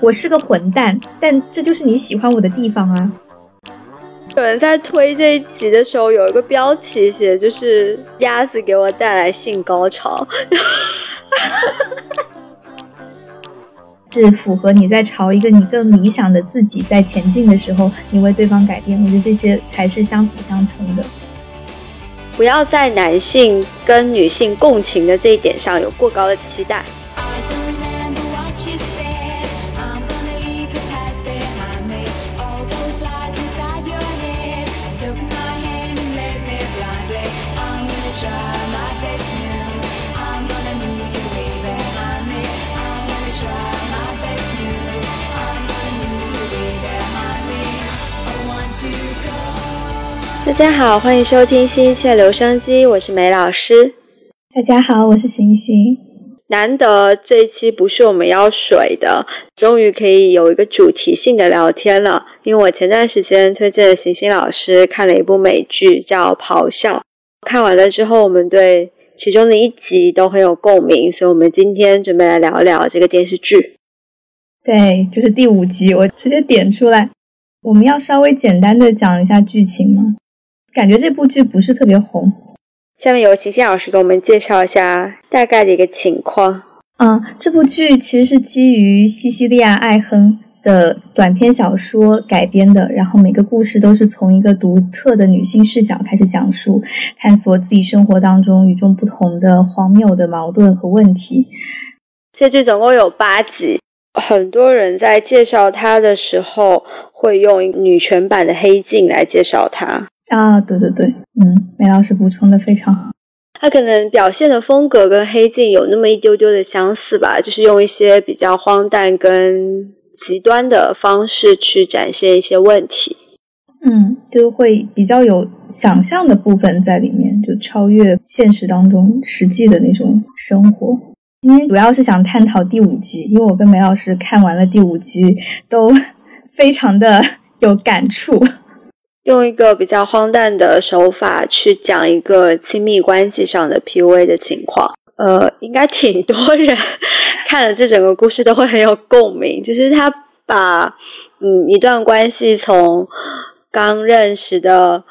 我是个混蛋，但这就是你喜欢我的地方啊。有人在推这一集的时候，有一个标题写就是“鸭子给我带来性高潮”，是符合你在朝一个你更理想的自己在前进的时候，你为对方改变。我觉得这些才是相辅相成的。不要在男性跟女性共情的这一点上有过高的期待。大家好，欢迎收听新一期的留声机，我是梅老师。大家好，我是行行。难得这一期不是我们要水的，终于可以有一个主题性的聊天了。因为我前段时间推荐了行行老师看了一部美剧叫《咆哮》，看完了之后，我们对其中的一集都很有共鸣，所以我们今天准备来聊聊这个电视剧。对，就是第五集，我直接点出来。我们要稍微简单的讲一下剧情吗？感觉这部剧不是特别红。下面有行星老师给我们介绍一下大概的一个情况。嗯，这部剧其实是基于西西利亚·艾亨的短篇小说改编的，然后每个故事都是从一个独特的女性视角开始讲述，探索自己生活当中与众不同的荒谬的矛盾和问题。这剧总共有八集，很多人在介绍它的时候会用女权版的《黑镜》来介绍它。啊，对对对，嗯，梅老师补充的非常好。他可能表现的风格跟黑镜有那么一丢丢的相似吧，就是用一些比较荒诞跟极端的方式去展现一些问题。嗯，就会比较有想象的部分在里面，就超越现实当中实际的那种生活。今天主要是想探讨第五集，因为我跟梅老师看完了第五集，都 非常的有感触。用一个比较荒诞的手法去讲一个亲密关系上的 PUA 的情况，呃，应该挺多人 看了这整个故事都会很有共鸣。就是他把嗯一段关系从刚认识的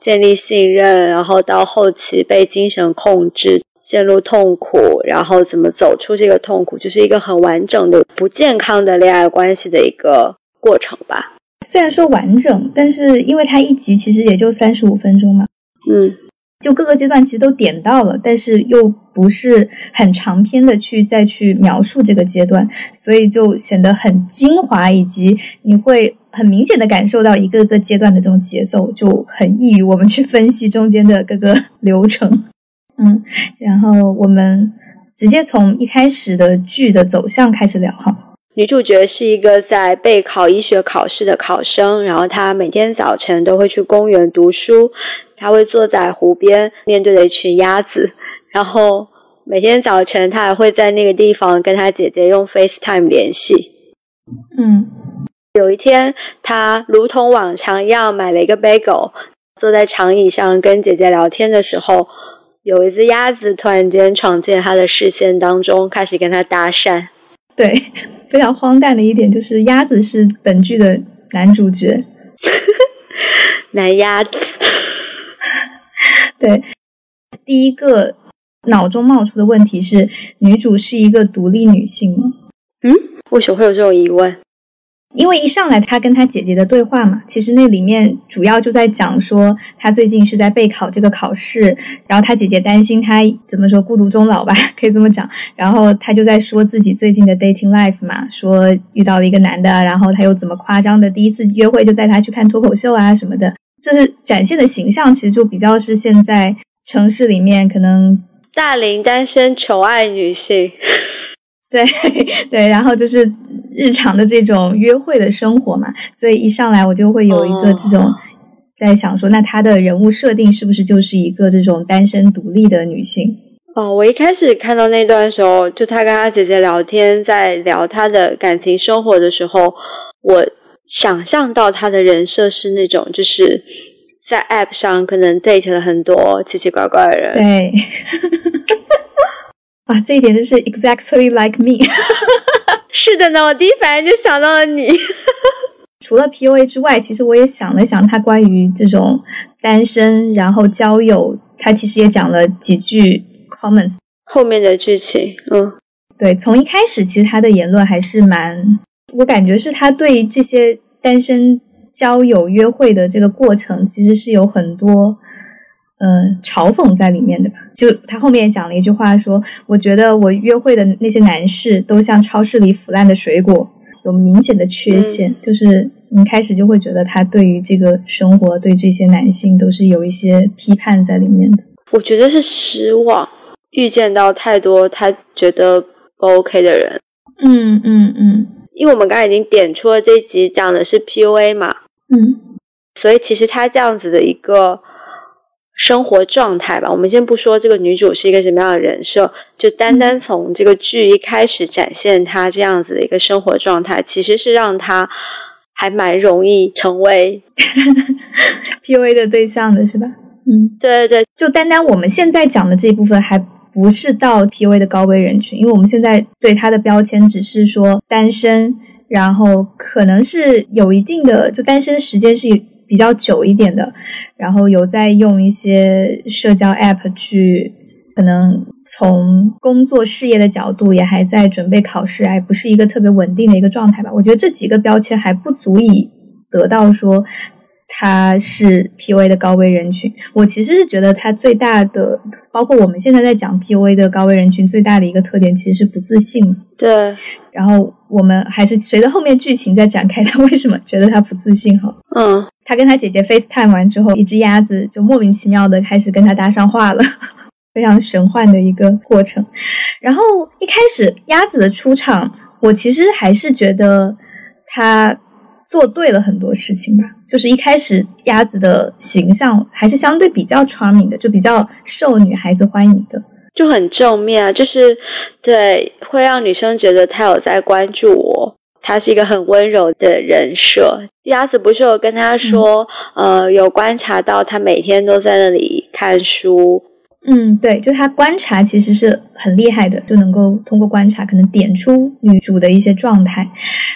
建立信任，然后到后期被精神控制，陷入痛苦，然后怎么走出这个痛苦，就是一个很完整的不健康的恋爱关系的一个过程吧。虽然说完整，但是因为它一集其实也就三十五分钟嘛，嗯，就各个阶段其实都点到了，但是又不是很长篇的去再去描述这个阶段，所以就显得很精华，以及你会很明显的感受到一个个阶段的这种节奏，就很易于我们去分析中间的各个流程。嗯，然后我们直接从一开始的剧的走向开始聊哈。女主角是一个在备考医学考试的考生，然后她每天早晨都会去公园读书，她会坐在湖边，面对着一群鸭子，然后每天早晨她还会在那个地方跟她姐姐用 FaceTime 联系。嗯，有一天，她如同往常一样买了一个 bagel，坐在长椅上跟姐姐聊天的时候，有一只鸭子突然间闯进她的视线当中，开始跟她搭讪。对，非常荒诞的一点就是鸭子是本剧的男主角，男鸭子。对，第一个脑中冒出的问题是：女主是一个独立女性吗？嗯，为什么会有这种疑问？因为一上来他跟他姐姐的对话嘛，其实那里面主要就在讲说他最近是在备考这个考试，然后他姐姐担心他怎么说孤独终老吧，可以这么讲。然后他就在说自己最近的 dating life 嘛，说遇到了一个男的，然后他又怎么夸张的第一次约会就带他去看脱口秀啊什么的，就是展现的形象其实就比较是现在城市里面可能大龄单身求爱女性，对 对，然后就是。日常的这种约会的生活嘛，所以一上来我就会有一个这种在想说，那她的人物设定是不是就是一个这种单身独立的女性？哦，我一开始看到那段时候，就她跟她姐姐聊天，在聊她的感情生活的时候，我想象到她的人设是那种就是在 App 上可能 date 了很多奇奇怪怪的人。对，啊，这一点就是 exactly like me。是的呢，我第一反应就想到了你。除了 PUA 之外，其实我也想了想，他关于这种单身然后交友，他其实也讲了几句 comments 后面的剧情。嗯，对，从一开始其实他的言论还是蛮，我感觉是他对这些单身交友约会的这个过程，其实是有很多嗯嘲讽在里面的吧。就他后面也讲了一句话，说我觉得我约会的那些男士都像超市里腐烂的水果。有明显的缺陷，就是你开始就会觉得他对于这个生活，对这些男性都是有一些批判在里面的。我觉得是失望，遇见到太多他觉得不 OK 的人。嗯嗯嗯，因为我们刚才已经点出了这一集讲的是 PUA 嘛，嗯，所以其实他这样子的一个。生活状态吧，我们先不说这个女主是一个什么样的人设，就单单从这个剧一开始展现她这样子的一个生活状态，其实是让她还蛮容易成为 PUA 的对象的，是吧？嗯，对对对，就单单我们现在讲的这一部分，还不是到 PUA 的高危人群，因为我们现在对他的标签只是说单身，然后可能是有一定的，就单身时间是比较久一点的。然后有在用一些社交 App 去，可能从工作事业的角度也还在准备考试，还不是一个特别稳定的一个状态吧。我觉得这几个标签还不足以得到说他是 PUA 的高危人群。我其实是觉得他最大的，包括我们现在在讲 PUA 的高危人群最大的一个特点，其实是不自信。对。然后我们还是随着后面剧情在展开，他为什么觉得他不自信？哈，嗯。他跟他姐姐 FaceTime 完之后，一只鸭子就莫名其妙的开始跟他搭上话了，非常玄幻的一个过程。然后一开始鸭子的出场，我其实还是觉得他做对了很多事情吧。就是一开始鸭子的形象还是相对比较 charming 的，就比较受女孩子欢迎的，就很正面啊，就是对会让女生觉得他有在关注我。他是一个很温柔的人设。鸭子不是有跟他说，呃，有观察到他每天都在那里看书。嗯，对，就他观察其实是很厉害的，就能够通过观察可能点出女主的一些状态。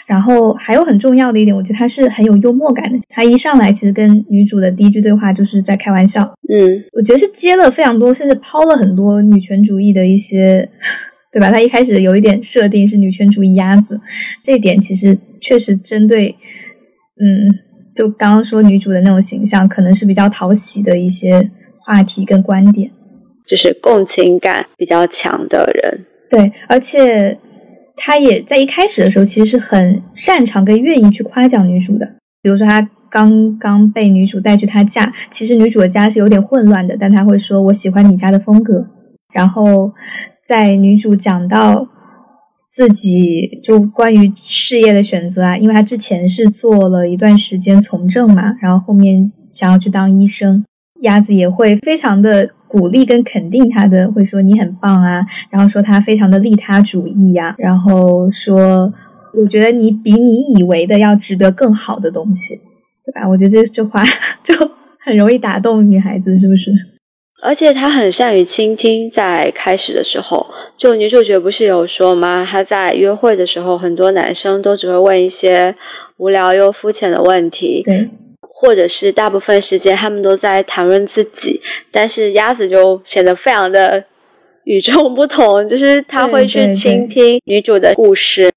然后还有很重要的一点，我觉得他是很有幽默感的。他一上来其实跟女主的第一句对话就是在开玩笑。嗯，我觉得是接了非常多，甚至抛了很多女权主义的一些。对吧？他一开始有一点设定是女权主义鸭子，这一点其实确实针对，嗯，就刚刚说女主的那种形象，可能是比较讨喜的一些话题跟观点，就是共情感比较强的人。对，而且他也在一开始的时候其实是很擅长跟愿意去夸奖女主的。比如说他刚刚被女主带去他家，其实女主的家是有点混乱的，但他会说：“我喜欢你家的风格。”然后。在女主讲到自己就关于事业的选择啊，因为她之前是做了一段时间从政嘛，然后后面想要去当医生，鸭子也会非常的鼓励跟肯定他的，会说你很棒啊，然后说他非常的利他主义呀，然后说我觉得你比你以为的要值得更好的东西，对吧？我觉得这这话 就很容易打动女孩子，是不是？而且他很善于倾听，在开始的时候，就女主角不是有说吗？她在约会的时候，很多男生都只会问一些无聊又肤浅的问题，对，或者是大部分时间他们都在谈论自己，但是鸭子就显得非常的与众不同，就是他会去倾听女主的故事，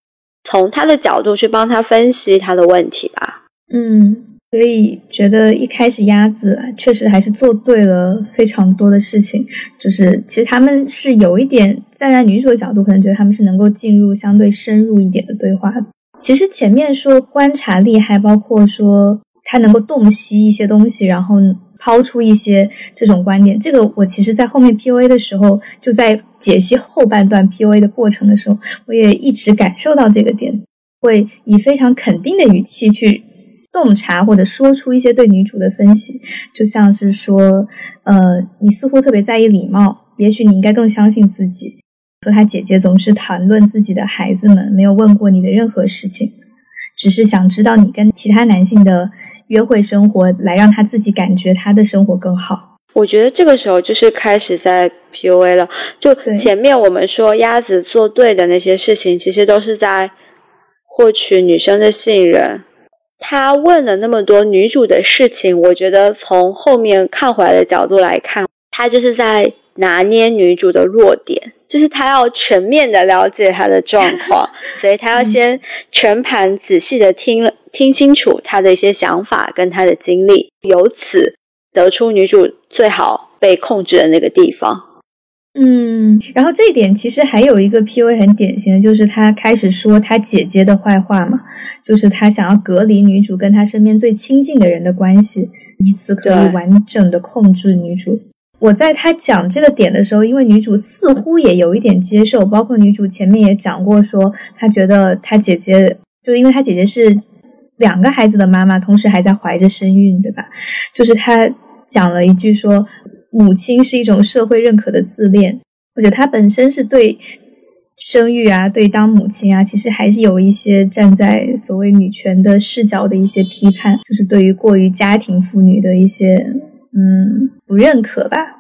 从他的角度去帮他分析他的问题吧。嗯。所以觉得一开始鸭子确实还是做对了非常多的事情，就是其实他们是有一点站在女主的角度，可能觉得他们是能够进入相对深入一点的对话。其实前面说观察力，还包括说他能够洞悉一些东西，然后抛出一些这种观点。这个我其实，在后面 P U A 的时候，就在解析后半段 P U A 的过程的时候，我也一直感受到这个点，会以非常肯定的语气去。洞察或者说出一些对女主的分析，就像是说，呃，你似乎特别在意礼貌，也许你应该更相信自己。说他姐姐总是谈论自己的孩子们，没有问过你的任何事情，只是想知道你跟其他男性的约会生活，来让他自己感觉他的生活更好。我觉得这个时候就是开始在 PUA 了。就前面我们说鸭子做对的那些事情，其实都是在。获取女生的信任。他问了那么多女主的事情，我觉得从后面看回来的角度来看，他就是在拿捏女主的弱点，就是他要全面的了解她的状况，所以他要先全盘仔细的听了听清楚她的一些想法跟她的经历，由此得出女主最好被控制的那个地方。嗯，然后这一点其实还有一个 P V 很典型的，就是他开始说他姐姐的坏话嘛，就是他想要隔离女主跟他身边最亲近的人的关系，以此可以完整的控制女主。我在他讲这个点的时候，因为女主似乎也有一点接受，包括女主前面也讲过，说她觉得她姐姐，就是因为她姐姐是两个孩子的妈妈，同时还在怀着身孕，对吧？就是她讲了一句说。母亲是一种社会认可的自恋，我觉得她本身是对生育啊，对当母亲啊，其实还是有一些站在所谓女权的视角的一些批判，就是对于过于家庭妇女的一些嗯不认可吧。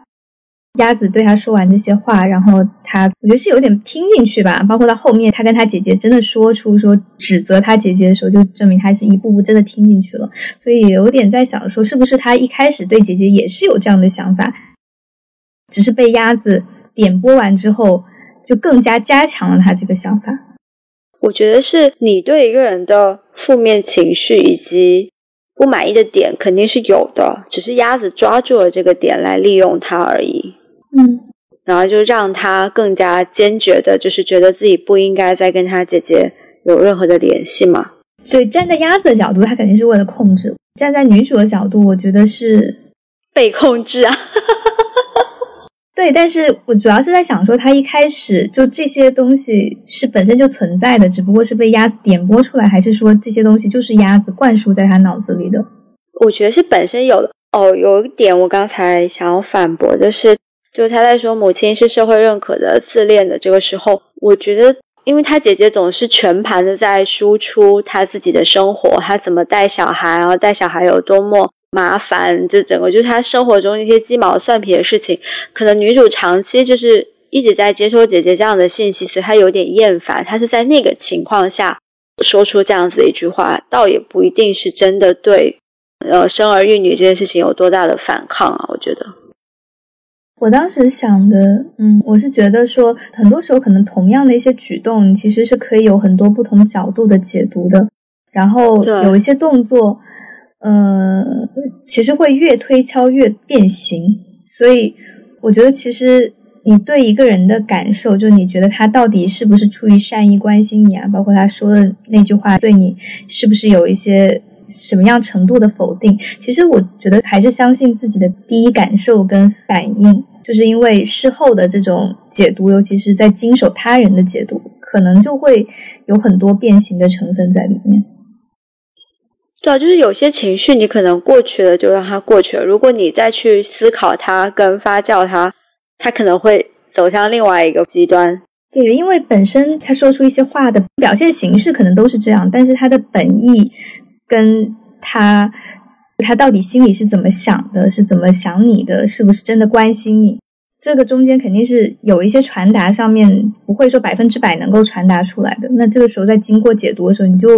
鸭子对他说完这些话，然后他我觉得是有点听进去吧。包括到后面，他跟他姐姐真的说出说指责他姐姐的时候，就证明他是一步步真的听进去了。所以有点在想说，是不是他一开始对姐姐也是有这样的想法，只是被鸭子点拨完之后，就更加加强了他这个想法。我觉得是你对一个人的负面情绪以及不满意的点肯定是有的，只是鸭子抓住了这个点来利用它而已。嗯，然后就让他更加坚决的，就是觉得自己不应该再跟他姐姐有任何的联系嘛。所以站在鸭子的角度，他肯定是为了控制；站在女主的角度，我觉得是被控制啊。对，但是我主要是在想说，他一开始就这些东西是本身就存在的，只不过是被鸭子点拨出来，还是说这些东西就是鸭子灌输在他脑子里的？我觉得是本身有的。哦，有一点我刚才想要反驳的是。就他在说母亲是社会认可的自恋的这个时候，我觉得，因为他姐姐总是全盘的在输出他自己的生活，他怎么带小孩，然后带小孩有多么麻烦，就整个就是他生活中一些鸡毛蒜皮的事情，可能女主长期就是一直在接收姐姐这样的信息，所以她有点厌烦。她是在那个情况下说出这样子一句话，倒也不一定是真的对，呃，生儿育女这件事情有多大的反抗啊？我觉得。我当时想的，嗯，我是觉得说，很多时候可能同样的一些举动，其实是可以有很多不同角度的解读的。然后有一些动作，呃，其实会越推敲越变形。所以我觉得，其实你对一个人的感受，就你觉得他到底是不是出于善意关心你啊？包括他说的那句话，对你是不是有一些。什么样程度的否定？其实我觉得还是相信自己的第一感受跟反应，就是因为事后的这种解读，尤其是在经手他人的解读，可能就会有很多变形的成分在里面。对啊，就是有些情绪你可能过去了，就让它过去了。如果你再去思考它跟发酵它，它可能会走向另外一个极端。对，因为本身他说出一些话的表现形式可能都是这样，但是他的本意。跟他，他到底心里是怎么想的？是怎么想你的？是不是真的关心你？这个中间肯定是有一些传达上面不会说百分之百能够传达出来的。那这个时候在经过解读的时候，你就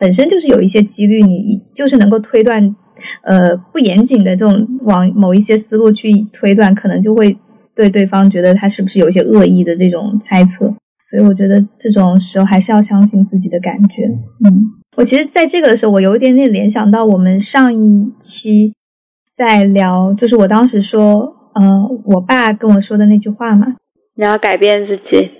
本身就是有一些几率，你就是能够推断，呃，不严谨的这种往某一些思路去推断，可能就会对对方觉得他是不是有一些恶意的这种猜测。所以我觉得这种时候还是要相信自己的感觉。嗯。我其实，在这个的时候，我有一点点联想到我们上一期在聊，就是我当时说，呃，我爸跟我说的那句话嘛，你要改变自己。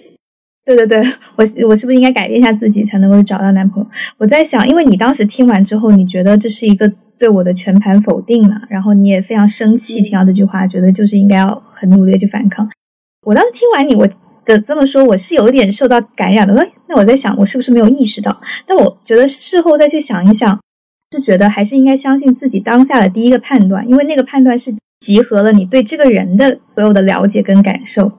对对对，我我是不是应该改变一下自己，才能够找到男朋友？我在想，因为你当时听完之后，你觉得这是一个对我的全盘否定嘛，然后你也非常生气，听到这句话，觉得就是应该要很努力的去反抗。我当时听完你，我。的这么说，我是有点受到感染的。那那我在想，我是不是没有意识到？但我觉得事后再去想一想，是觉得还是应该相信自己当下的第一个判断，因为那个判断是集合了你对这个人的所有的了解跟感受。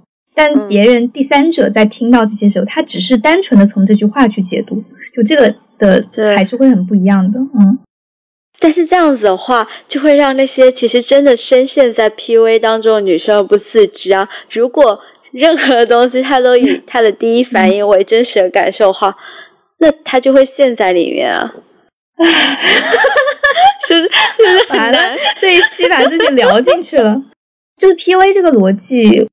但别人第三者在听到这些时候，他只是单纯的从这句话去解读，就这个的还是会很不一样的。嗯，但是这样子的话，就会让那些其实真的深陷在 PUA 当中的女生不自知啊。如果任何东西，他都以他的第一反应为真实的感受的话，那他就会陷在里面啊。是 是不是很难？这一期把自己聊进去了，就是 PUA 这个逻辑，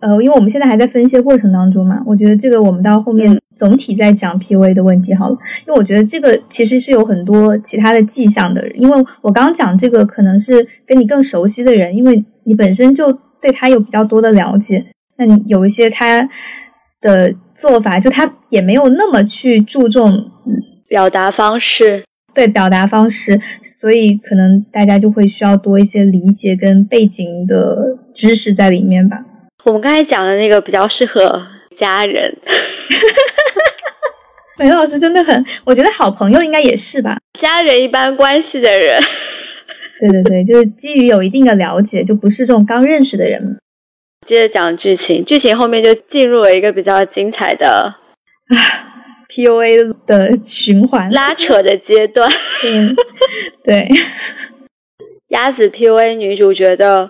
呃，因为我们现在还在分析过程当中嘛，我觉得这个我们到后面总体在讲 PUA 的问题好了，因为我觉得这个其实是有很多其他的迹象的，因为我刚刚讲这个可能是跟你更熟悉的人，因为你本身就对他有比较多的了解，那你有一些他的做法，就他也没有那么去注重表达方式。对表达方式，所以可能大家就会需要多一些理解跟背景的知识在里面吧。我们刚才讲的那个比较适合家人，梅老师真的很，我觉得好朋友应该也是吧。家人一般关系的人，对对对，就是基于有一定的了解，就不是这种刚认识的人。接着讲剧情，剧情后面就进入了一个比较精彩的啊。PUA 的循环拉扯的阶段，对，鸭子 PUA 女主角的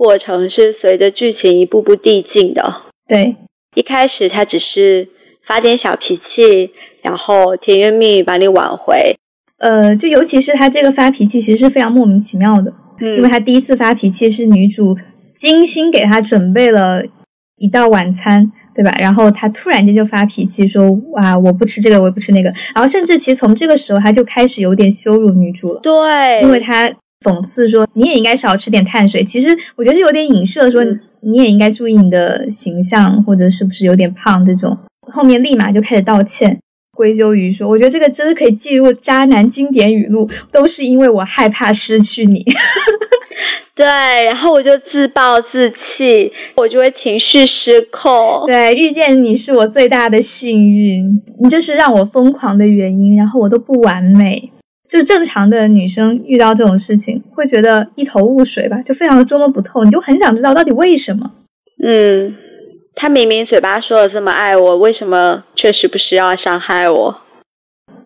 过程是随着剧情一步步递进的。对，一开始他只是发点小脾气，然后甜言蜜语把你挽回。呃，就尤其是他这个发脾气，其实是非常莫名其妙的，嗯因为他第一次发脾气是女主精心给他准备了一道晚餐。对吧？然后他突然间就发脾气说：“哇，我不吃这个，我也不吃那个。”然后甚至其实从这个时候他就开始有点羞辱女主了。对，因为他讽刺说：“你也应该少吃点碳水。”其实我觉得有点影射说你也应该注意你的形象，或者是不是有点胖这种。后面立马就开始道歉，归咎于说：“我觉得这个真的可以记录渣男经典语录，都是因为我害怕失去你。”对，然后我就自暴自弃，我就会情绪失控。对，遇见你是我最大的幸运，你就是让我疯狂的原因。然后我都不完美，就正常的女生遇到这种事情会觉得一头雾水吧，就非常的捉摸不透，你就很想知道到底为什么。嗯，他明明嘴巴说的这么爱我，为什么确实不需要伤害我？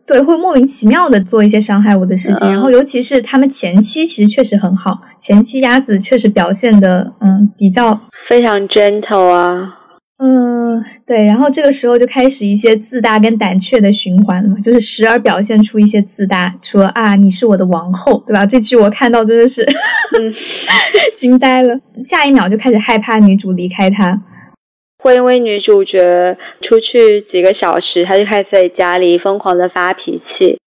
对，会莫名其妙的做一些伤害我的事情，然后尤其是他们前期其实确实很好，前期鸭子确实表现的嗯比较非常 gentle 啊，嗯对，然后这个时候就开始一些自大跟胆怯的循环了嘛，就是时而表现出一些自大，说啊你是我的王后，对吧？这句我看到真的是 惊呆了，下一秒就开始害怕女主离开他。会因为女主角出去几个小时，他就开始在家里疯狂的发脾气，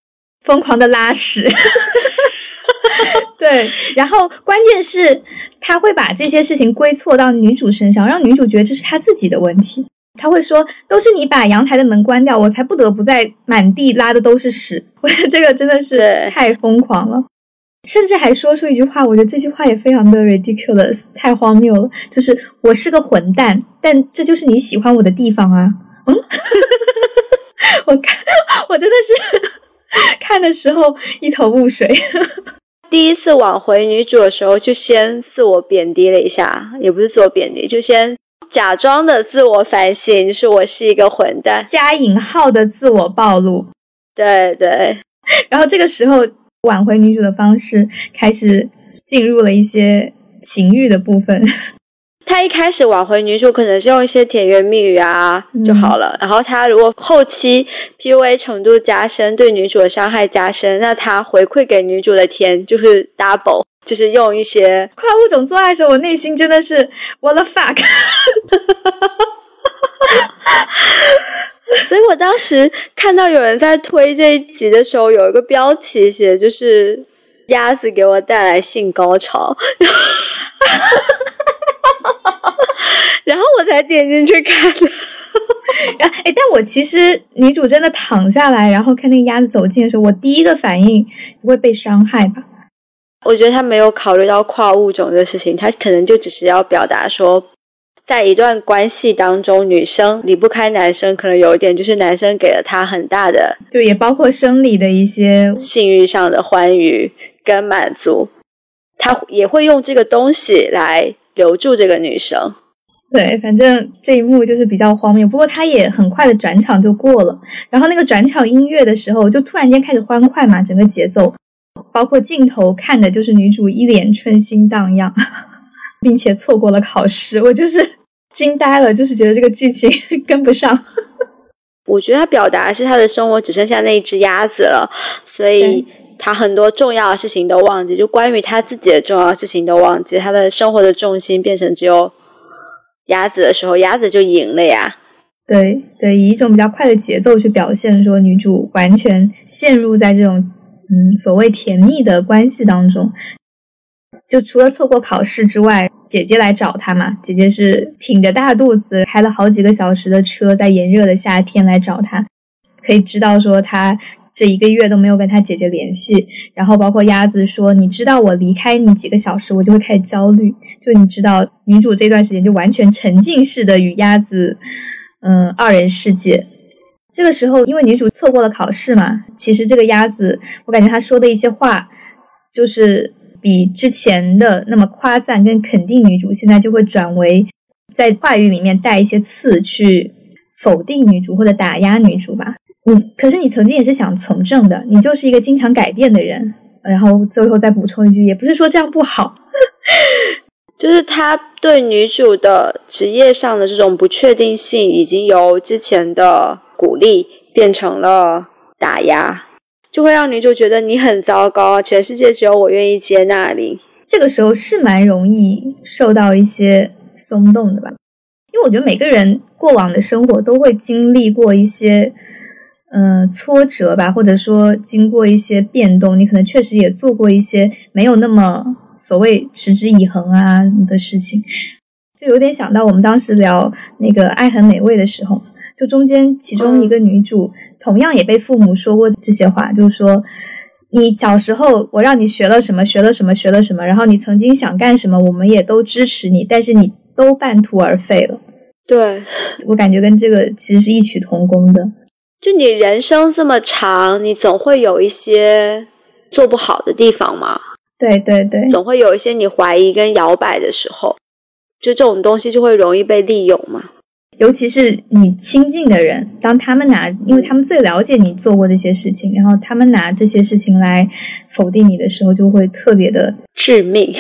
疯狂的拉屎。对，然后关键是他会把这些事情归错到女主身上，让女主觉得这是她自己的问题。他会说：“都是你把阳台的门关掉，我才不得不在满地拉的都是屎。”我觉得这个真的是太疯狂了。甚至还说出一句话，我觉得这句话也非常的 ridiculous，太荒谬了。就是我是个混蛋，但这就是你喜欢我的地方啊。嗯，我看 我真的是看的时候一头雾水。第一次挽回女主的时候，就先自我贬低了一下，也不是自我贬低，就先假装的自我反省，就是我是一个混蛋，加引号的自我暴露。对对，然后这个时候。挽回女主的方式开始进入了一些情欲的部分。他一开始挽回女主可能是用一些甜言蜜语啊就好了，然后他如果后期 PUA 程度加深，对女主的伤害加深，那他回馈给女主的甜就是 double，就是用一些跨物种做爱的时候，我内心真的是 what the fuck。所以我当时看到有人在推这一集的时候，有一个标题写就是“鸭子给我带来性高潮”，然后我才点进去看的。哎，但我其实女主真的躺下来，然后看那个鸭子走近的时候，我第一个反应不会被伤害吧？我觉得他没有考虑到跨物种的事情，他可能就只是要表达说。在一段关系当中，女生离不开男生，可能有一点就是男生给了她很大的，就也包括生理的一些性欲上的欢愉跟满足，他也会用这个东西来留住这个女生。对，反正这一幕就是比较荒谬，不过他也很快的转场就过了。然后那个转场音乐的时候，就突然间开始欢快嘛，整个节奏，包括镜头看的就是女主一脸春心荡漾，并且错过了考试，我就是。惊呆了，就是觉得这个剧情跟不上。我觉得他表达是他的生活只剩下那一只鸭子了，所以他很多重要的事情都忘记，就关于他自己的重要事情都忘记，他的生活的重心变成只有鸭子的时候，鸭子就赢了呀。对对，以一种比较快的节奏去表现，说女主完全陷入在这种嗯所谓甜蜜的关系当中。就除了错过考试之外，姐姐来找她嘛。姐姐是挺着大肚子，开了好几个小时的车，在炎热的夏天来找她。可以知道说，她这一个月都没有跟她姐姐联系。然后包括鸭子说：“你知道我离开你几个小时，我就会开始焦虑。”就你知道，女主这段时间就完全沉浸式的与鸭子。嗯，二人世界。这个时候，因为女主错过了考试嘛，其实这个鸭子，我感觉他说的一些话，就是比之前的那么夸赞跟肯定女主，现在就会转为在话语里面带一些刺，去否定女主或者打压女主吧。你可是你曾经也是想从政的，你就是一个经常改变的人。然后最后再补充一句，也不是说这样不好。就是他对女主的职业上的这种不确定性，已经由之前的鼓励变成了打压，就会让女主觉得你很糟糕，全世界只有我愿意接纳你。这个时候是蛮容易受到一些松动的吧？因为我觉得每个人过往的生活都会经历过一些嗯挫折吧，或者说经过一些变动，你可能确实也做过一些没有那么。所谓持之以恒啊的事情，就有点想到我们当时聊那个《爱很美味》的时候，就中间其中一个女主同样也被父母说过这些话，就是说你小时候我让你学了什么，学了什么，学了什么，然后你曾经想干什么，我们也都支持你，但是你都半途而废了。对我感觉跟这个其实是异曲同工的。就你人生这么长，你总会有一些做不好的地方嘛。对对对，总会有一些你怀疑跟摇摆的时候，就这种东西就会容易被利用嘛。尤其是你亲近的人，当他们拿，因为他们最了解你做过这些事情，然后他们拿这些事情来否定你的时候，就会特别的致命。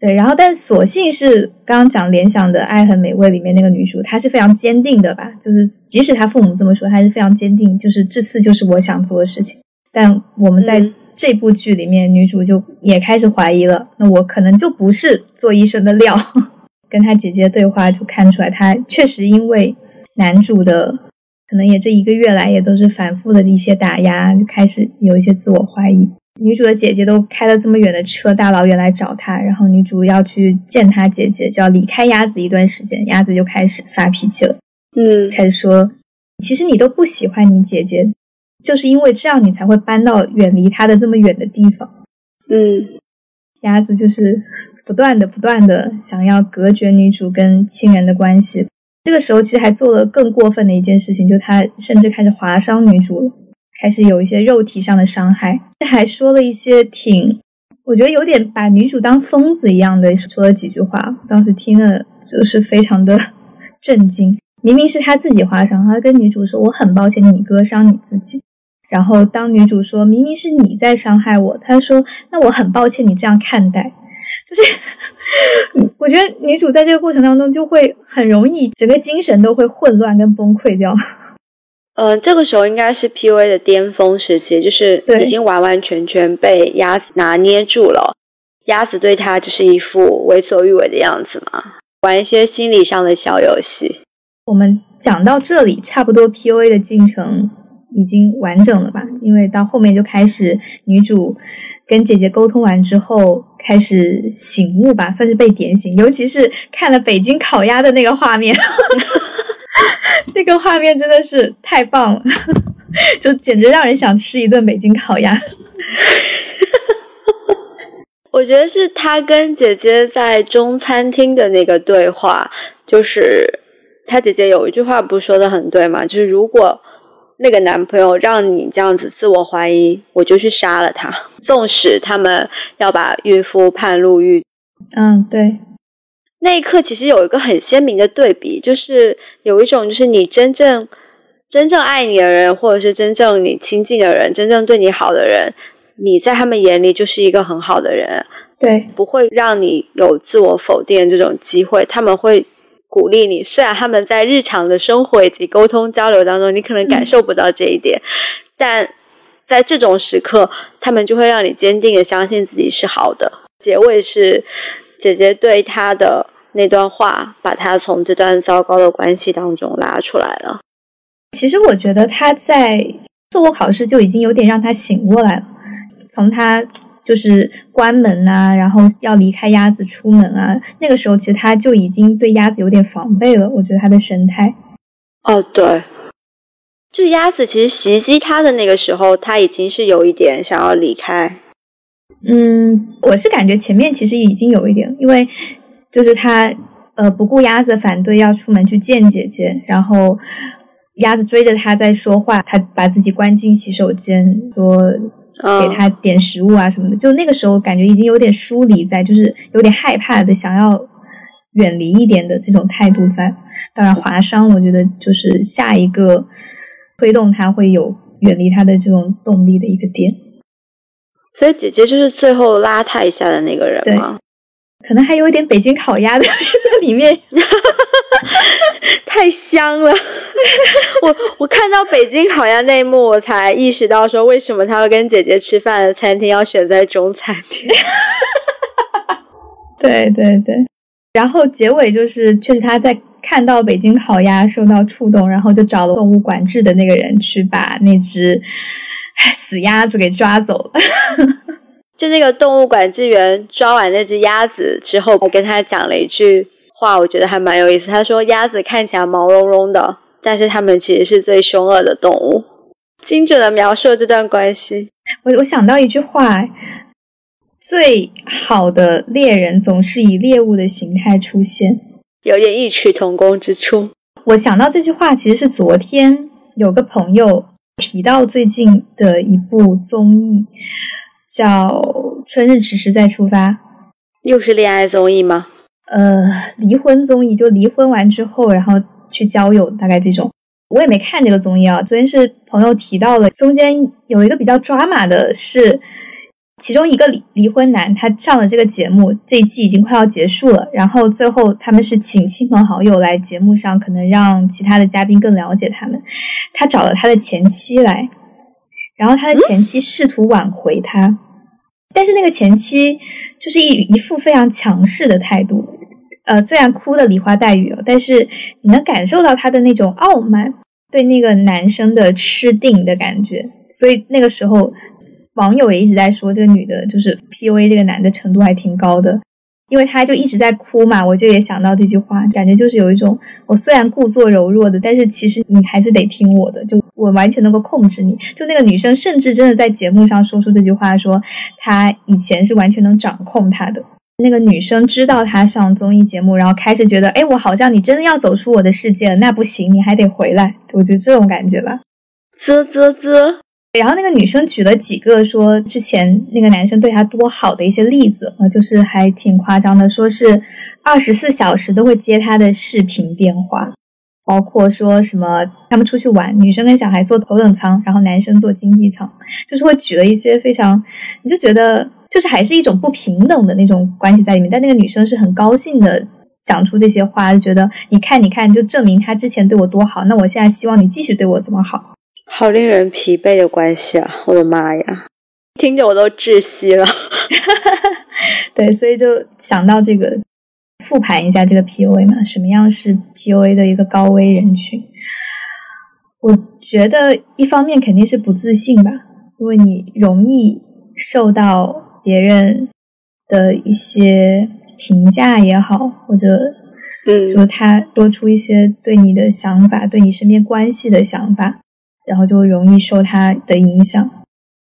对，然后但所幸是刚刚讲联想的《爱很美味》里面那个女主，她是非常坚定的吧？就是即使她父母这么说，她是非常坚定，就是这次就是我想做的事情。但我们在。这部剧里面，女主就也开始怀疑了，那我可能就不是做医生的料。跟她姐姐对话就看出来，她确实因为男主的可能也这一个月来也都是反复的一些打压，就开始有一些自我怀疑。女主的姐姐都开了这么远的车，大老远来找她，然后女主要去见她姐姐，就要离开鸭子一段时间，鸭子就开始发脾气了，嗯，开始说，其实你都不喜欢你姐姐。就是因为这样，你才会搬到远离她的这么远的地方。嗯，鸭子就是不断的、不断的想要隔绝女主跟亲人的关系。这个时候，其实还做了更过分的一件事情，就他甚至开始划伤女主了，开始有一些肉体上的伤害。这还说了一些挺，我觉得有点把女主当疯子一样的说了几句话。当时听了就是非常的震惊。明明是他自己划伤，他跟女主说：“我很抱歉，你割伤你自己。”然后，当女主说明明是你在伤害我，她说：“那我很抱歉，你这样看待。”就是，我觉得女主在这个过程当中就会很容易，整个精神都会混乱跟崩溃掉。嗯，这个时候应该是 PUA 的巅峰时期，就是已经完完全全被鸭子拿捏住了。鸭子对他就是一副为所欲为的样子嘛，玩一些心理上的小游戏。我们讲到这里，差不多 PUA 的进程。已经完整了吧？因为到后面就开始，女主跟姐姐沟通完之后，开始醒悟吧，算是被点醒。尤其是看了北京烤鸭的那个画面，那个画面真的是太棒了，就简直让人想吃一顿北京烤鸭。我觉得是他跟姐姐在中餐厅的那个对话，就是他姐姐有一句话不是说的很对嘛？就是如果。那个男朋友让你这样子自我怀疑，我就去杀了他。纵使他们要把孕妇判入狱，嗯，对。那一刻其实有一个很鲜明的对比，就是有一种就是你真正真正爱你的人，或者是真正你亲近的人，真正对你好的人，你在他们眼里就是一个很好的人，对，不会让你有自我否定这种机会，他们会鼓励你。虽然他们在日常的生活以及沟通交流当中，你可能感受不到这一点，但在这种时刻，他们就会让你坚定的相信自己是好的。结尾是姐姐对他的那段话，把他从这段糟糕的关系当中拉出来了。其实我觉得他在做过考试就已经有点让他醒过来了，从他。就是关门啊，然后要离开鸭子出门啊。那个时候，其实他就已经对鸭子有点防备了。我觉得他的神态，哦，对，就鸭子其实袭击他的那个时候，他已经是有一点想要离开。嗯，我是感觉前面其实已经有一点，因为就是他呃不顾鸭子反对要出门去见姐姐，然后鸭子追着他在说话，他把自己关进洗手间说。给他点食物啊什么的，就那个时候感觉已经有点疏离在，就是有点害怕的，想要远离一点的这种态度在。当然，划伤我觉得就是下一个推动他会有远离他的这种动力的一个点。所以姐姐就是最后拉他一下的那个人吗？可能还有一点北京烤鸭的 在里面。太香了！我我看到北京烤鸭那一幕，我才意识到说为什么他要跟姐姐吃饭的餐厅要选在中餐厅。对对对，然后结尾就是确实他在看到北京烤鸭受到触动，然后就找了动物管制的那个人去把那只死鸭子给抓走了。就那个动物管制员抓完那只鸭子之后，我跟他讲了一句。话我觉得还蛮有意思。他说鸭子看起来毛茸茸的，但是它们其实是最凶恶的动物。精准的描述了这段关系。我我想到一句话：最好的猎人总是以猎物的形态出现，有点异曲同工之处。我想到这句话其实是昨天有个朋友提到最近的一部综艺，叫《春日迟迟再出发》，又是恋爱综艺吗？呃，离婚综艺就离婚完之后，然后去交友，大概这种。我也没看这个综艺啊。昨天是朋友提到了，中间有一个比较抓马的是，其中一个离离婚男，他上了这个节目，这一季已经快要结束了。然后最后他们是请亲朋好友来节目上，可能让其他的嘉宾更了解他们。他找了他的前妻来，然后他的前妻试图挽回他，但是那个前妻就是一一副非常强势的态度。呃，虽然哭的梨花带雨了，但是你能感受到他的那种傲慢，对那个男生的吃定的感觉。所以那个时候，网友也一直在说，这个女的就是 PUA 这个男的程度还挺高的，因为他就一直在哭嘛。我就也想到这句话，感觉就是有一种，我虽然故作柔弱的，但是其实你还是得听我的，就我完全能够控制你。就那个女生甚至真的在节目上说出这句话，说她以前是完全能掌控他的。那个女生知道他上综艺节目，然后开始觉得，哎，我好像你真的要走出我的世界了，那不行，你还得回来。我觉得这种感觉吧，啧啧啧。然后那个女生举了几个说之前那个男生对她多好的一些例子，呃，就是还挺夸张的，说是二十四小时都会接她的视频电话，包括说什么他们出去玩，女生跟小孩坐头等舱，然后男生坐经济舱，就是会举了一些非常，你就觉得。就是还是一种不平等的那种关系在里面，但那个女生是很高兴的讲出这些话，就觉得你看，你看，就证明他之前对我多好，那我现在希望你继续对我这么好。好令人疲惫的关系啊！我的妈呀，听着我都窒息了。对，所以就想到这个，复盘一下这个 PUA 嘛，什么样是 PUA 的一个高危人群？我觉得一方面肯定是不自信吧，因为你容易受到。别人的一些评价也好，或者嗯，就他说出一些对你的想法，对你身边关系的想法，然后就容易受他的影响。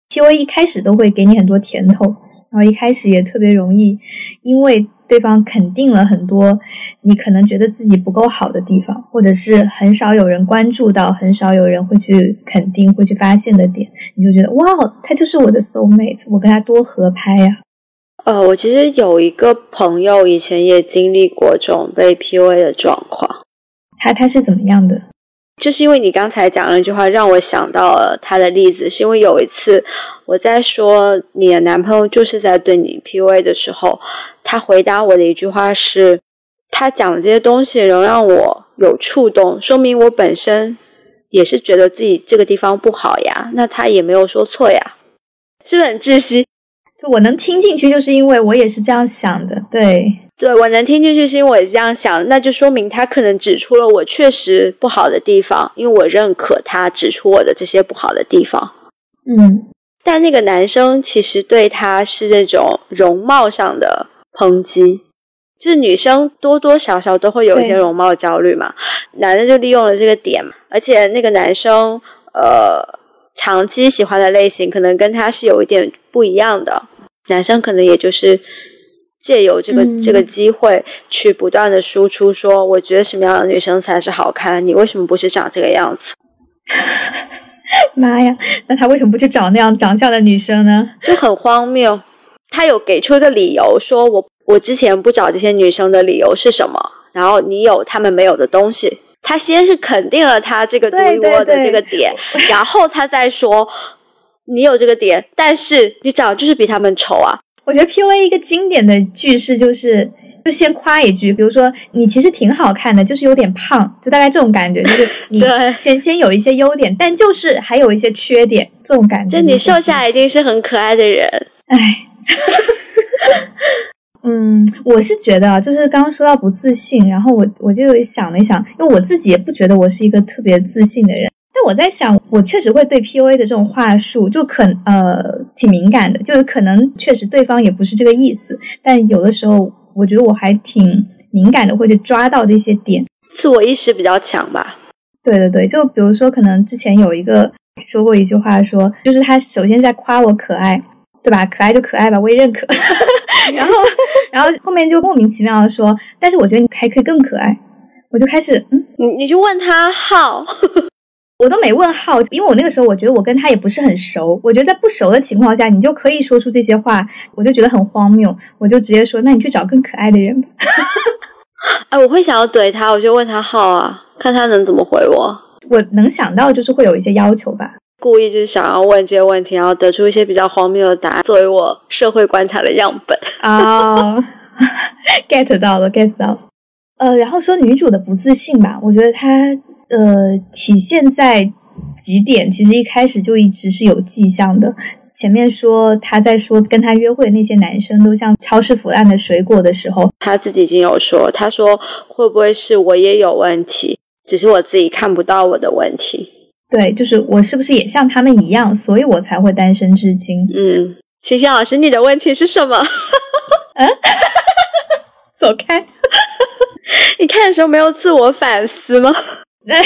P U A 一开始都会给你很多甜头，然后一开始也特别容易，因为。对方肯定了很多你可能觉得自己不够好的地方，或者是很少有人关注到、很少有人会去肯定、会去发现的点，你就觉得哇，他就是我的 soul mate，我跟他多合拍呀。呃，我其实有一个朋友以前也经历过这种被 PUA 的状况，他他是怎么样的？就是因为你刚才讲了一句话，让我想到了他的例子。是因为有一次我在说你的男朋友就是在对你 PUA 的时候，他回答我的一句话是：“他讲的这些东西仍让我有触动，说明我本身也是觉得自己这个地方不好呀。那他也没有说错呀，是不是很窒息？就我能听进去，就是因为我也是这样想的。对，对我能听进去，是因为我也这样想，那就说明他可能指出了我确实不好的地方，因为我认可他指出我的这些不好的地方。嗯。但那个男生其实对他是那种容貌上的抨击，就是女生多多少少都会有一些容貌焦虑嘛，男的就利用了这个点，而且那个男生呃长期喜欢的类型可能跟他是有一点不一样的，男生可能也就是借由这个这个机会去不断的输出说，我觉得什么样的女生才是好看，你为什么不是长这个样子？妈呀，那他为什么不去找那样长相的女生呢？就很荒谬。他有给出一个理由，说我我之前不找这些女生的理由是什么？然后你有他们没有的东西。他先是肯定了他这个独一无二的这个点，然后他再说你有这个点，但是你长就是比他们丑啊。我觉得 P U A 一个经典的句式就是。就先夸一句，比如说你其实挺好看的，就是有点胖，就大概这种感觉，就是你 先先有一些优点，但就是还有一些缺点，这种感觉。就你瘦下来一定是很可爱的人，哎，嗯，我是觉得，就是刚刚说到不自信，然后我我就想了一想，因为我自己也不觉得我是一个特别自信的人，但我在想，我确实会对 PUA 的这种话术就可呃挺敏感的，就是可能确实对方也不是这个意思，但有的时候。我觉得我还挺敏感的，会去抓到这些点，自我意识比较强吧。对对对，就比如说，可能之前有一个说过一句话，说就是他首先在夸我可爱，对吧？可爱就可爱吧，我也认可。然后，然后后面就莫名其妙的说，但是我觉得你还可以更可爱。我就开始，嗯，你你就问他号。我都没问号，因为我那个时候我觉得我跟他也不是很熟，我觉得在不熟的情况下，你就可以说出这些话，我就觉得很荒谬，我就直接说，那你去找更可爱的人吧。哎，我会想要怼他，我就问他号啊，看他能怎么回我。我能想到就是会有一些要求吧，故意就是想要问这些问题，然后得出一些比较荒谬的答案，作为我社会观察的样本。啊，get 到了，get 到。呃，然后说女主的不自信吧，我觉得她。呃，体现在几点，其实一开始就一直是有迹象的。前面说她在说跟她约会的那些男生都像超市腐烂的水果的时候，她自己已经有说，她说会不会是我也有问题，只是我自己看不到我的问题。对，就是我是不是也像他们一样，所以我才会单身至今。嗯，星星老师，你的问题是什么？嗯，走开！你看的时候没有自我反思吗？对，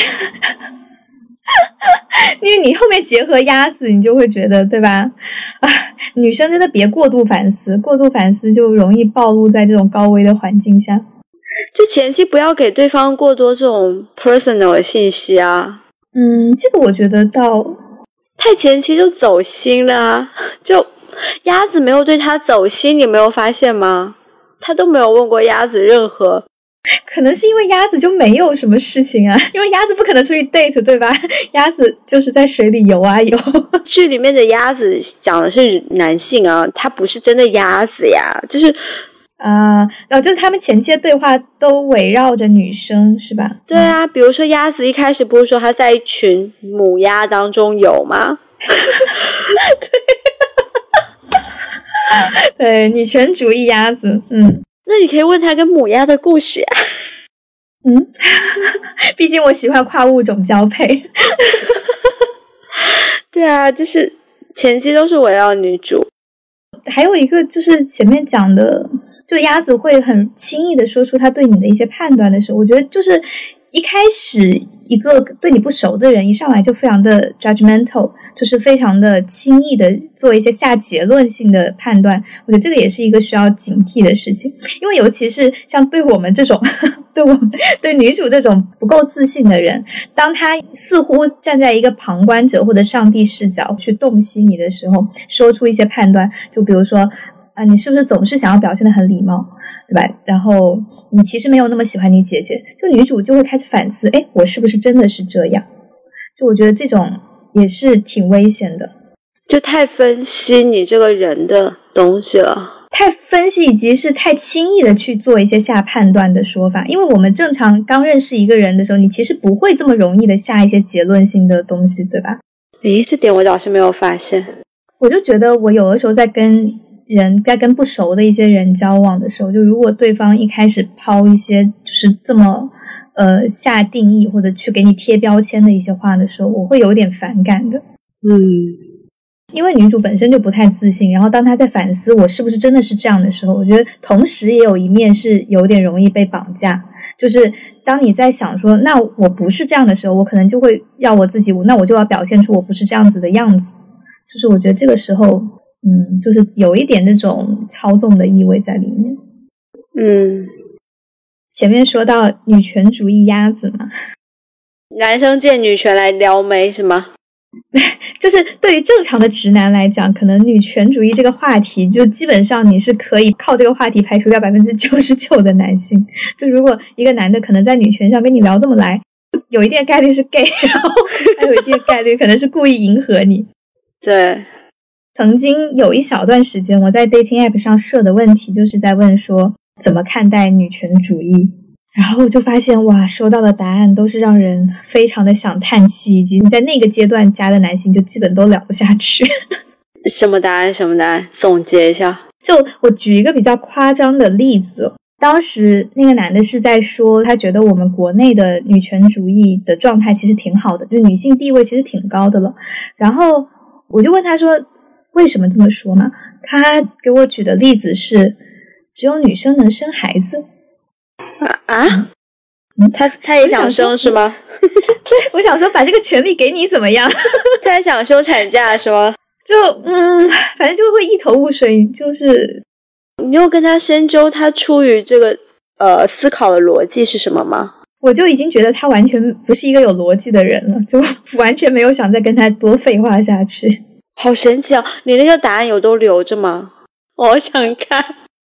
因为你后面结合鸭子，你就会觉得，对吧？啊，女生真的别过度反思，过度反思就容易暴露在这种高危的环境下。就前期不要给对方过多这种 personal 的信息啊。嗯，这个我觉得到太前期就走心了啊，就鸭子没有对他走心，你没有发现吗？他都没有问过鸭子任何。可能是因为鸭子就没有什么事情啊，因为鸭子不可能出去 date，对吧？鸭子就是在水里游啊游。剧里面的鸭子讲的是男性啊，他不是真的鸭子呀，就是啊，然后就是他们前期的对话都围绕着女生，是吧？对啊，比如说鸭子一开始不是说他在一群母鸭当中有吗？对，女权主义鸭子，嗯。那你可以问他跟母鸭的故事呀。嗯，毕竟我喜欢跨物种交配。对啊，就是前期都是围绕女主。还有一个就是前面讲的，就鸭子会很轻易的说出他对你的一些判断的时候，我觉得就是一开始一个对你不熟的人一上来就非常的 judgmental。就是非常的轻易的做一些下结论性的判断，我觉得这个也是一个需要警惕的事情，因为尤其是像对我们这种，对我们对女主这种不够自信的人，当他似乎站在一个旁观者或者上帝视角去洞悉你的时候，说出一些判断，就比如说啊，你是不是总是想要表现的很礼貌，对吧？然后你其实没有那么喜欢你姐姐，就女主就会开始反思，哎，我是不是真的是这样？就我觉得这种。也是挺危险的，就太分析你这个人的东西了。太分析以及是太轻易的去做一些下判断的说法，因为我们正常刚认识一个人的时候，你其实不会这么容易的下一些结论性的东西，对吧？诶，这点我倒是没有发现。我就觉得我有的时候在跟人在跟不熟的一些人交往的时候，就如果对方一开始抛一些就是这么。呃，下定义或者去给你贴标签的一些话的时候，我会有点反感的。嗯，因为女主本身就不太自信，然后当她在反思我是不是真的是这样的时候，我觉得同时也有一面是有点容易被绑架。就是当你在想说那我不是这样的时候，我可能就会要我自己，那我就要表现出我不是这样子的样子。就是我觉得这个时候，嗯，就是有一点那种操纵的意味在里面。嗯。前面说到女权主义鸭子嘛，男生借女权来撩妹是吗？就是对于正常的直男来讲，可能女权主义这个话题，就基本上你是可以靠这个话题排除掉百分之九十九的男性。就如果一个男的可能在女权上跟你聊这么来，有一定概率是 gay，然后还有一定概率可能是故意迎合你。对，曾经有一小段时间，我在 dating app 上设的问题，就是在问说。怎么看待女权主义？然后就发现哇，收到的答案都是让人非常的想叹气，以及你在那个阶段加的男性就基本都聊不下去。什么答案？什么答案？总结一下。就我举一个比较夸张的例子，当时那个男的是在说，他觉得我们国内的女权主义的状态其实挺好的，就是女性地位其实挺高的了。然后我就问他说，为什么这么说嘛？他给我举的例子是。只有女生能生孩子啊啊！他他也想生是吗？对，我想说把这个权利给你怎么样？他也想休产假是吗？就嗯，反正就会一头雾水。就是你又跟他深究他出于这个呃思考的逻辑是什么吗？我就已经觉得他完全不是一个有逻辑的人了，就完全没有想再跟他多废话下去。好神奇哦！你那个答案有都留着吗？我好想看。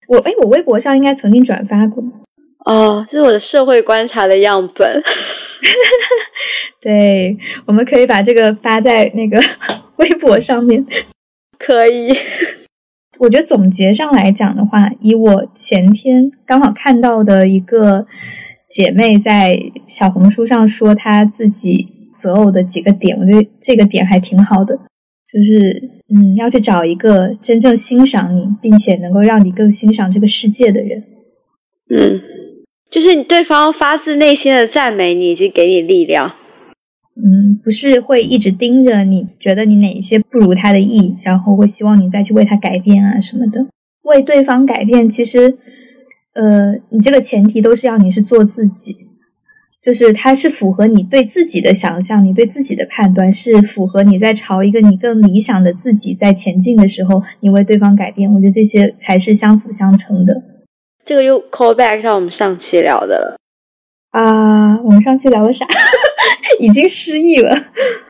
我哎，我微博上应该曾经转发过哦，这是我的社会观察的样本。对，我们可以把这个发在那个 微博上面。可以。我觉得总结上来讲的话，以我前天刚好看到的一个姐妹在小红书上说她自己择偶的几个点，我觉得这个点还挺好的。就是，嗯，要去找一个真正欣赏你，并且能够让你更欣赏这个世界的人。嗯，就是对方发自内心的赞美你，以及给你力量。嗯，不是会一直盯着你，觉得你哪一些不如他的意，然后会希望你再去为他改变啊什么的。为对方改变，其实，呃，你这个前提都是要你是做自己。就是它是符合你对自己的想象，你对自己的判断是符合你在朝一个你更理想的自己在前进的时候，你为对方改变，我觉得这些才是相辅相成的。这个又 call back 上我们上期聊的了啊，我们上期聊了啥？已经失忆了。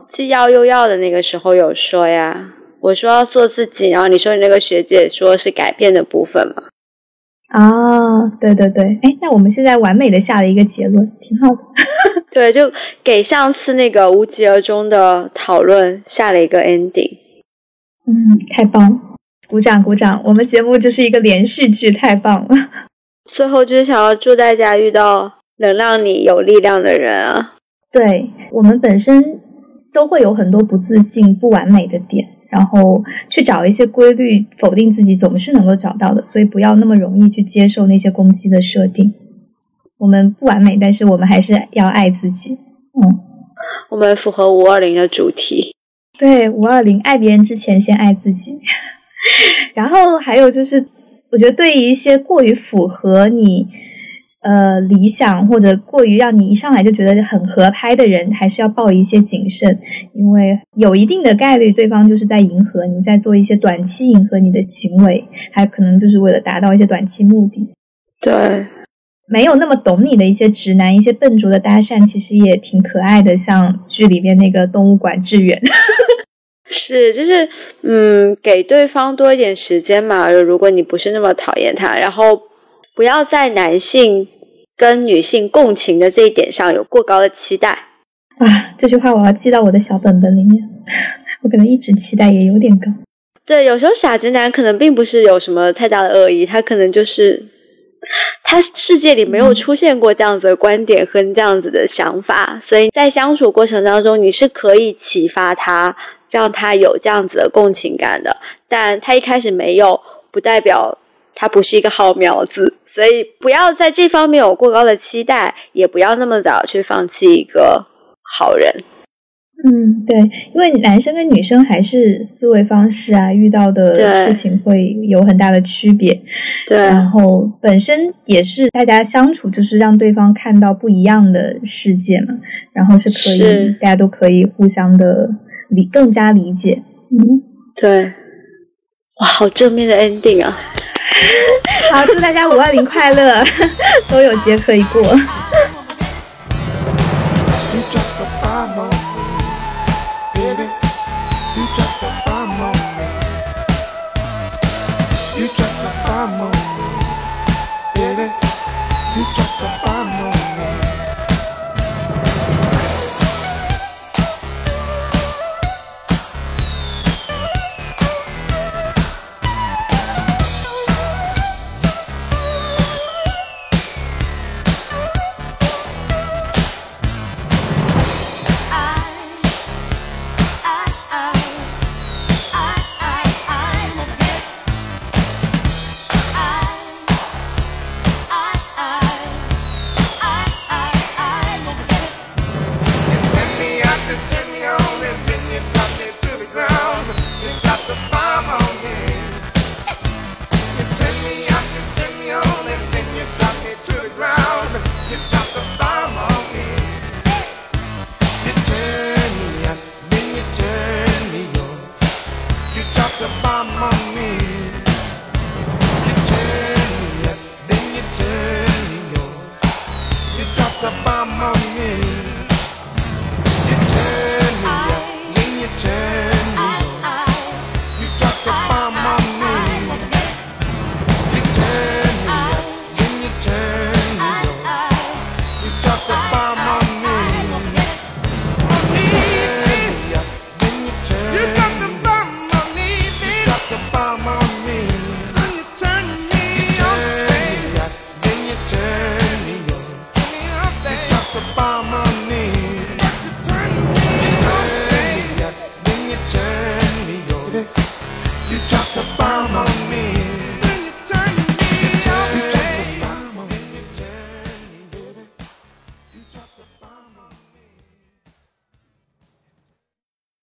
既要又要的那个时候有说呀，我说要做自己，然后你说你那个学姐说是改变的部分嘛。啊，对对对，哎，那我们现在完美的下了一个结论，挺好的。对，就给上次那个无疾而终的讨论下了一个 ending。嗯，太棒了，鼓掌鼓掌！我们节目就是一个连续剧，太棒了。最后就是想要祝大家遇到能让你有力量的人啊。对我们本身都会有很多不自信、不完美的点。然后去找一些规律，否定自己总是能够找到的，所以不要那么容易去接受那些攻击的设定。我们不完美，但是我们还是要爱自己。嗯，我们符合五二零的主题。对，五二零，爱别人之前先爱自己。然后还有就是，我觉得对于一些过于符合你。呃，理想或者过于让你一上来就觉得很合拍的人，还是要抱一些谨慎，因为有一定的概率对方就是在迎合你，在做一些短期迎合你的行为，还可能就是为了达到一些短期目的。对，没有那么懂你的一些直男，一些笨拙的搭讪，其实也挺可爱的，像剧里面那个动物馆志远。是，就是嗯，给对方多一点时间嘛。如果你不是那么讨厌他，然后不要在男性。跟女性共情的这一点上有过高的期待啊！这句话我要记到我的小本本里面。我可能一直期待也有点高。对，有时候傻直男可能并不是有什么太大的恶意，他可能就是他世界里没有出现过这样子的观点和这样子的想法，所以在相处过程当中，你是可以启发他，让他有这样子的共情感的。但他一开始没有，不代表他不是一个好苗子，所以不要在这方面有过高的期待，也不要那么早去放弃一个好人。嗯，对，因为男生跟女生还是思维方式啊，遇到的事情会有很大的区别。对，然后本身也是大家相处，就是让对方看到不一样的世界嘛，然后是可以大家都可以互相的理更加理解。嗯，对，哇，好正面的 ending 啊！好，祝大家五二零快乐，都有节可以过。